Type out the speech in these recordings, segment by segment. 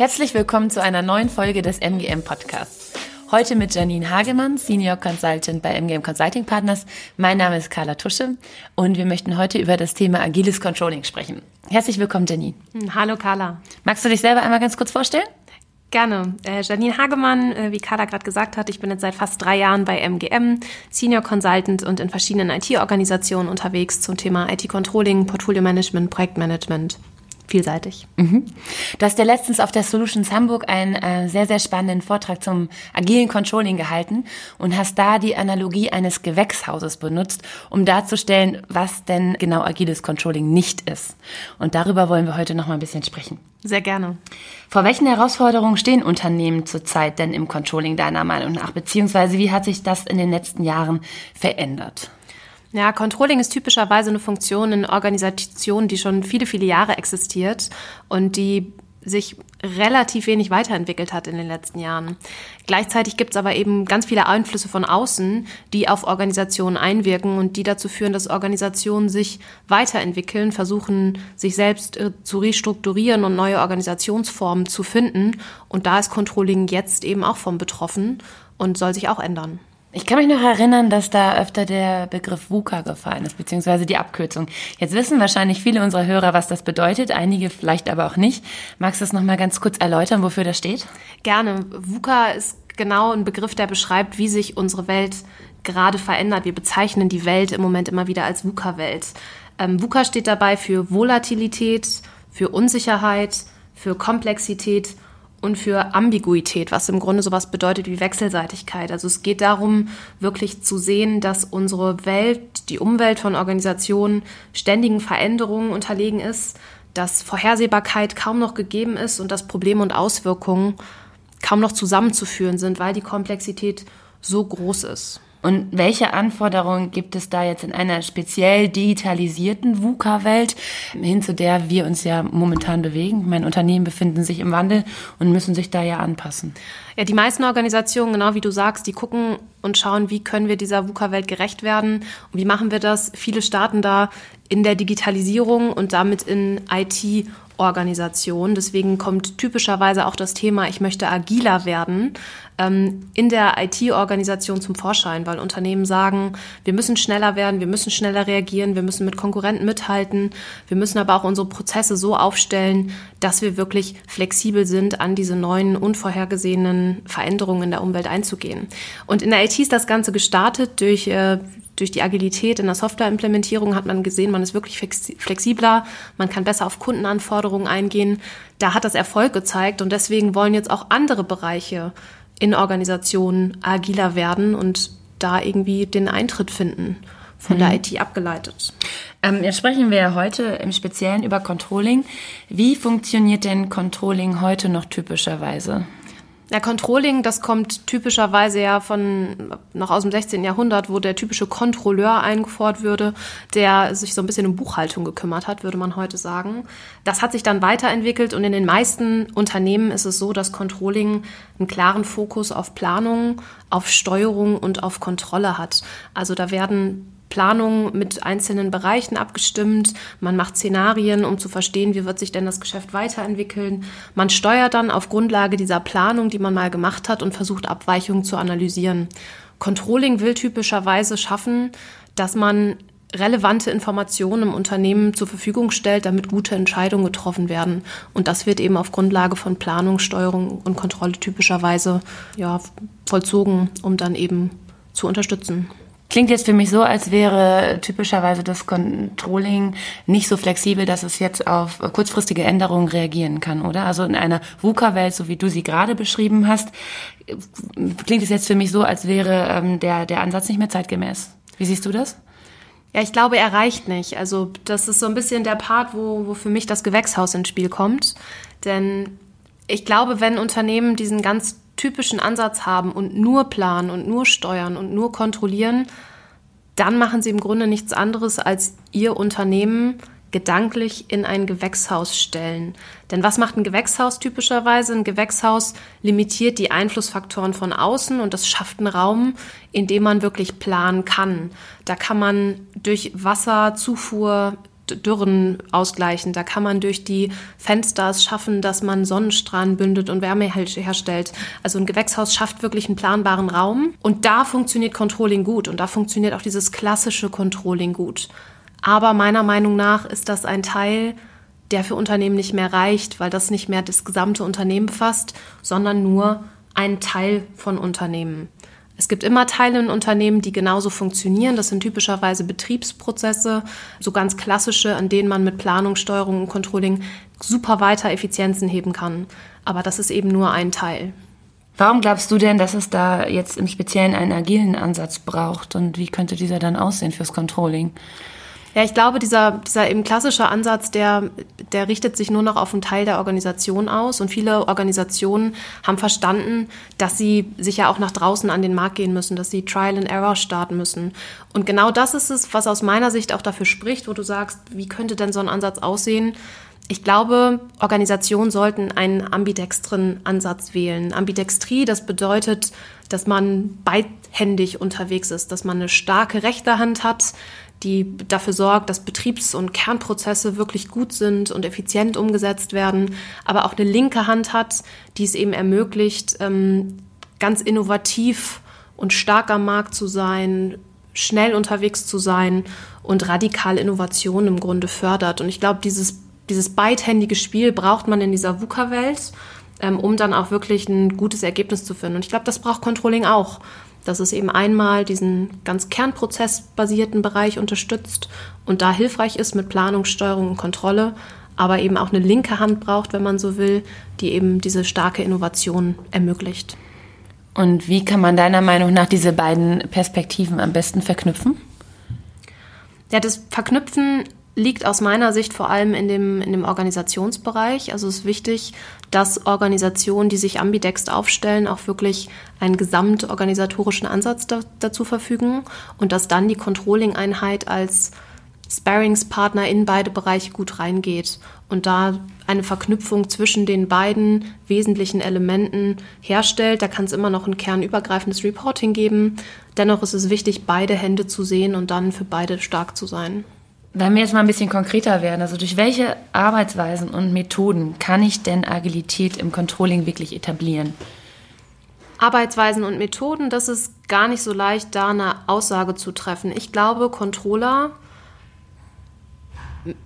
Herzlich willkommen zu einer neuen Folge des MGM Podcasts. Heute mit Janine Hagemann, Senior Consultant bei MGM Consulting Partners. Mein Name ist Carla Tusche und wir möchten heute über das Thema agiles Controlling sprechen. Herzlich willkommen, Janine. Hallo, Carla. Magst du dich selber einmal ganz kurz vorstellen? Gerne. Äh, Janine Hagemann, äh, wie Carla gerade gesagt hat, ich bin jetzt seit fast drei Jahren bei MGM, Senior Consultant und in verschiedenen IT-Organisationen unterwegs zum Thema IT-Controlling, Portfolio-Management, Projektmanagement vielseitig. Mhm. Du hast ja letztens auf der Solutions Hamburg einen äh, sehr, sehr spannenden Vortrag zum agilen Controlling gehalten und hast da die Analogie eines Gewächshauses benutzt, um darzustellen, was denn genau agiles Controlling nicht ist. Und darüber wollen wir heute noch mal ein bisschen sprechen. Sehr gerne. Vor welchen Herausforderungen stehen Unternehmen zurzeit denn im Controlling deiner Meinung nach? Beziehungsweise wie hat sich das in den letzten Jahren verändert? Ja, Controlling ist typischerweise eine Funktion in Organisationen, die schon viele, viele Jahre existiert und die sich relativ wenig weiterentwickelt hat in den letzten Jahren. Gleichzeitig gibt es aber eben ganz viele Einflüsse von außen, die auf Organisationen einwirken und die dazu führen, dass Organisationen sich weiterentwickeln, versuchen, sich selbst äh, zu restrukturieren und neue Organisationsformen zu finden. Und da ist Controlling jetzt eben auch vom betroffen und soll sich auch ändern. Ich kann mich noch erinnern, dass da öfter der Begriff VUCA gefallen ist, beziehungsweise die Abkürzung. Jetzt wissen wahrscheinlich viele unserer Hörer, was das bedeutet, einige vielleicht aber auch nicht. Magst du das nochmal ganz kurz erläutern, wofür das steht? Gerne. VUCA ist genau ein Begriff, der beschreibt, wie sich unsere Welt gerade verändert. Wir bezeichnen die Welt im Moment immer wieder als VUCA-Welt. Ähm, VUCA steht dabei für Volatilität, für Unsicherheit, für Komplexität und für Ambiguität, was im Grunde sowas bedeutet wie Wechselseitigkeit. Also es geht darum, wirklich zu sehen, dass unsere Welt, die Umwelt von Organisationen ständigen Veränderungen unterlegen ist, dass Vorhersehbarkeit kaum noch gegeben ist und dass Probleme und Auswirkungen kaum noch zusammenzuführen sind, weil die Komplexität so groß ist. Und welche Anforderungen gibt es da jetzt in einer speziell digitalisierten VUCA-Welt, hin zu der wir uns ja momentan bewegen? Meine Unternehmen befinden sich im Wandel und müssen sich da ja anpassen. Ja, die meisten Organisationen, genau wie du sagst, die gucken und schauen, wie können wir dieser VUCA-Welt gerecht werden und wie machen wir das. Viele starten da in der Digitalisierung und damit in IT Organisation. Deswegen kommt typischerweise auch das Thema, ich möchte agiler werden, ähm, in der IT-Organisation zum Vorschein, weil Unternehmen sagen, wir müssen schneller werden, wir müssen schneller reagieren, wir müssen mit Konkurrenten mithalten, wir müssen aber auch unsere Prozesse so aufstellen, dass wir wirklich flexibel sind, an diese neuen, unvorhergesehenen Veränderungen in der Umwelt einzugehen. Und in der IT ist das Ganze gestartet durch äh, durch die Agilität in der Softwareimplementierung hat man gesehen, man ist wirklich flexibler, man kann besser auf Kundenanforderungen eingehen. Da hat das Erfolg gezeigt und deswegen wollen jetzt auch andere Bereiche in Organisationen agiler werden und da irgendwie den Eintritt finden, von mhm. der IT abgeleitet. Ähm, jetzt sprechen wir heute im Speziellen über Controlling. Wie funktioniert denn Controlling heute noch typischerweise? Ja, Controlling, das kommt typischerweise ja von noch aus dem 16. Jahrhundert, wo der typische Kontrolleur eingefordert würde, der sich so ein bisschen um Buchhaltung gekümmert hat, würde man heute sagen. Das hat sich dann weiterentwickelt und in den meisten Unternehmen ist es so, dass Controlling einen klaren Fokus auf Planung, auf Steuerung und auf Kontrolle hat. Also da werden Planung mit einzelnen Bereichen abgestimmt. Man macht Szenarien, um zu verstehen, wie wird sich denn das Geschäft weiterentwickeln. Man steuert dann auf Grundlage dieser Planung, die man mal gemacht hat, und versucht Abweichungen zu analysieren. Controlling will typischerweise schaffen, dass man relevante Informationen im Unternehmen zur Verfügung stellt, damit gute Entscheidungen getroffen werden. Und das wird eben auf Grundlage von Planung, Steuerung und Kontrolle typischerweise ja, vollzogen, um dann eben zu unterstützen. Klingt jetzt für mich so, als wäre typischerweise das Controlling nicht so flexibel, dass es jetzt auf kurzfristige Änderungen reagieren kann, oder? Also in einer VUCA-Welt, so wie du sie gerade beschrieben hast, klingt es jetzt für mich so, als wäre ähm, der, der Ansatz nicht mehr zeitgemäß. Wie siehst du das? Ja, ich glaube, er reicht nicht. Also das ist so ein bisschen der Part, wo, wo für mich das Gewächshaus ins Spiel kommt. Denn ich glaube, wenn Unternehmen diesen ganz typischen Ansatz haben und nur planen und nur steuern und nur kontrollieren, dann machen sie im Grunde nichts anderes, als ihr Unternehmen gedanklich in ein Gewächshaus stellen. Denn was macht ein Gewächshaus typischerweise? Ein Gewächshaus limitiert die Einflussfaktoren von außen und das schafft einen Raum, in dem man wirklich planen kann. Da kann man durch Wasserzufuhr Dürren ausgleichen. Da kann man durch die Fenster es schaffen, dass man Sonnenstrahlen bündet und Wärme herstellt. Also ein Gewächshaus schafft wirklich einen planbaren Raum. Und da funktioniert Controlling gut. Und da funktioniert auch dieses klassische Controlling gut. Aber meiner Meinung nach ist das ein Teil, der für Unternehmen nicht mehr reicht, weil das nicht mehr das gesamte Unternehmen befasst, sondern nur einen Teil von Unternehmen. Es gibt immer Teile in Unternehmen, die genauso funktionieren. Das sind typischerweise Betriebsprozesse, so ganz klassische, an denen man mit Planung, Steuerung und Controlling super weiter Effizienzen heben kann. Aber das ist eben nur ein Teil. Warum glaubst du denn, dass es da jetzt im Speziellen einen agilen Ansatz braucht und wie könnte dieser dann aussehen fürs Controlling? Ja, ich glaube, dieser, dieser eben klassische Ansatz, der, der richtet sich nur noch auf einen Teil der Organisation aus. Und viele Organisationen haben verstanden, dass sie sich ja auch nach draußen an den Markt gehen müssen, dass sie Trial and Error starten müssen. Und genau das ist es, was aus meiner Sicht auch dafür spricht, wo du sagst, wie könnte denn so ein Ansatz aussehen? Ich glaube, Organisationen sollten einen ambidextren Ansatz wählen. Ambidextrie, das bedeutet, dass man beidhändig unterwegs ist, dass man eine starke rechte Hand hat, die dafür sorgt, dass Betriebs- und Kernprozesse wirklich gut sind und effizient umgesetzt werden, aber auch eine linke Hand hat, die es eben ermöglicht, ähm, ganz innovativ und stark am Markt zu sein, schnell unterwegs zu sein und radikal Innovation im Grunde fördert. Und ich glaube, dieses, dieses beidhändige Spiel braucht man in dieser VUCA-Welt, ähm, um dann auch wirklich ein gutes Ergebnis zu finden. Und ich glaube, das braucht Controlling auch dass es eben einmal diesen ganz kernprozessbasierten Bereich unterstützt und da hilfreich ist mit Planung, Steuerung und Kontrolle, aber eben auch eine linke Hand braucht, wenn man so will, die eben diese starke Innovation ermöglicht. Und wie kann man deiner Meinung nach diese beiden Perspektiven am besten verknüpfen? Ja, das Verknüpfen liegt aus meiner Sicht vor allem in dem, in dem Organisationsbereich. Also es ist wichtig, dass Organisationen, die sich ambidext aufstellen, auch wirklich einen gesamtorganisatorischen Ansatz da, dazu verfügen und dass dann die Controlling-Einheit als Sparringspartner in beide Bereiche gut reingeht und da eine Verknüpfung zwischen den beiden wesentlichen Elementen herstellt. Da kann es immer noch ein kernübergreifendes Reporting geben. Dennoch ist es wichtig, beide Hände zu sehen und dann für beide stark zu sein. Wenn wir jetzt mal ein bisschen konkreter werden, also durch welche Arbeitsweisen und Methoden kann ich denn Agilität im Controlling wirklich etablieren? Arbeitsweisen und Methoden, das ist gar nicht so leicht, da eine Aussage zu treffen. Ich glaube, Controller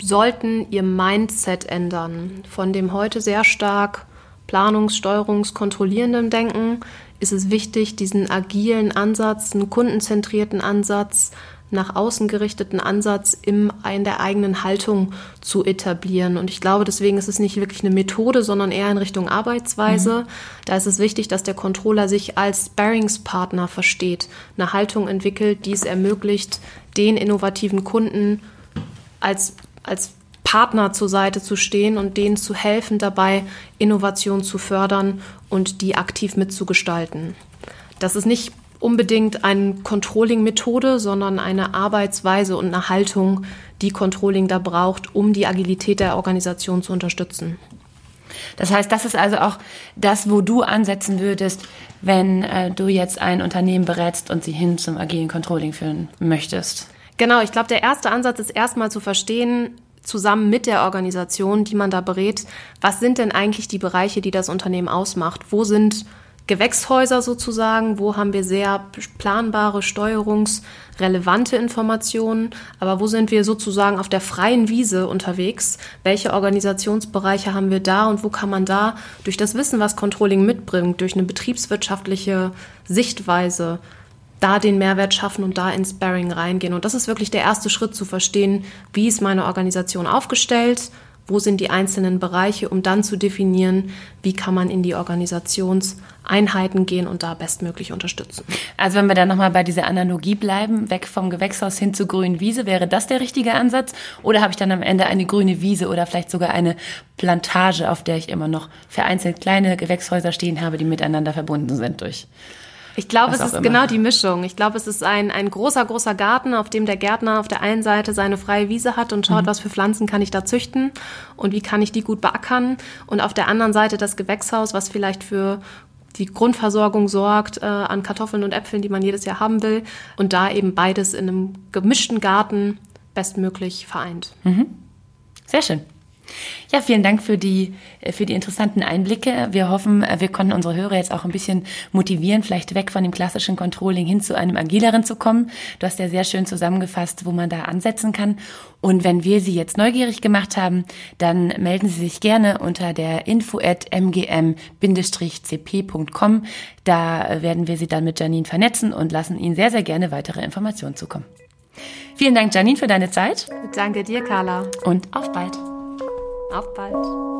sollten ihr Mindset ändern. Von dem heute sehr stark Planungs-, Steuerungs-, kontrollierenden Denken ist es wichtig, diesen agilen Ansatz, einen kundenzentrierten Ansatz, nach außen gerichteten Ansatz im, in der eigenen Haltung zu etablieren. Und ich glaube, deswegen ist es nicht wirklich eine Methode, sondern eher in Richtung Arbeitsweise. Mhm. Da ist es wichtig, dass der Controller sich als Sparringspartner versteht, eine Haltung entwickelt, die es ermöglicht, den innovativen Kunden als, als Partner zur Seite zu stehen und denen zu helfen, dabei Innovation zu fördern und die aktiv mitzugestalten. Das ist nicht unbedingt eine Controlling-Methode, sondern eine Arbeitsweise und eine Haltung, die Controlling da braucht, um die Agilität der Organisation zu unterstützen. Das heißt, das ist also auch das, wo du ansetzen würdest, wenn äh, du jetzt ein Unternehmen berätst und sie hin zum agilen Controlling führen möchtest. Genau, ich glaube, der erste Ansatz ist erstmal zu verstehen, zusammen mit der Organisation, die man da berät, was sind denn eigentlich die Bereiche, die das Unternehmen ausmacht? Wo sind Gewächshäuser sozusagen, wo haben wir sehr planbare, steuerungsrelevante Informationen, aber wo sind wir sozusagen auf der freien Wiese unterwegs? Welche Organisationsbereiche haben wir da und wo kann man da durch das Wissen, was Controlling mitbringt, durch eine betriebswirtschaftliche Sichtweise, da den Mehrwert schaffen und da ins Sparring reingehen. Und das ist wirklich der erste Schritt zu verstehen, wie ist meine Organisation aufgestellt, wo sind die einzelnen Bereiche, um dann zu definieren, wie kann man in die Organisationseinheiten gehen und da bestmöglich unterstützen. Also wenn wir dann nochmal bei dieser Analogie bleiben, weg vom Gewächshaus hin zur grünen Wiese, wäre das der richtige Ansatz? Oder habe ich dann am Ende eine grüne Wiese oder vielleicht sogar eine Plantage, auf der ich immer noch vereinzelt kleine Gewächshäuser stehen habe, die miteinander verbunden sind durch ich glaube, es ist immer. genau die Mischung. Ich glaube, es ist ein, ein großer, großer Garten, auf dem der Gärtner auf der einen Seite seine freie Wiese hat und schaut, mhm. was für Pflanzen kann ich da züchten und wie kann ich die gut beackern. Und auf der anderen Seite das Gewächshaus, was vielleicht für die Grundversorgung sorgt äh, an Kartoffeln und Äpfeln, die man jedes Jahr haben will. Und da eben beides in einem gemischten Garten bestmöglich vereint. Mhm. Sehr schön. Ja, vielen Dank für die, äh, für die interessanten Einblicke. Wir hoffen, äh, wir konnten unsere Hörer jetzt auch ein bisschen motivieren, vielleicht weg von dem klassischen Controlling hin zu einem agileren zu kommen. Du hast ja sehr schön zusammengefasst, wo man da ansetzen kann. Und wenn wir Sie jetzt neugierig gemacht haben, dann melden Sie sich gerne unter der info at mgm-cp.com. Da werden wir Sie dann mit Janine vernetzen und lassen Ihnen sehr, sehr gerne weitere Informationen zukommen. Vielen Dank, Janine, für deine Zeit. Danke dir, Carla. Und auf bald. Auf bald.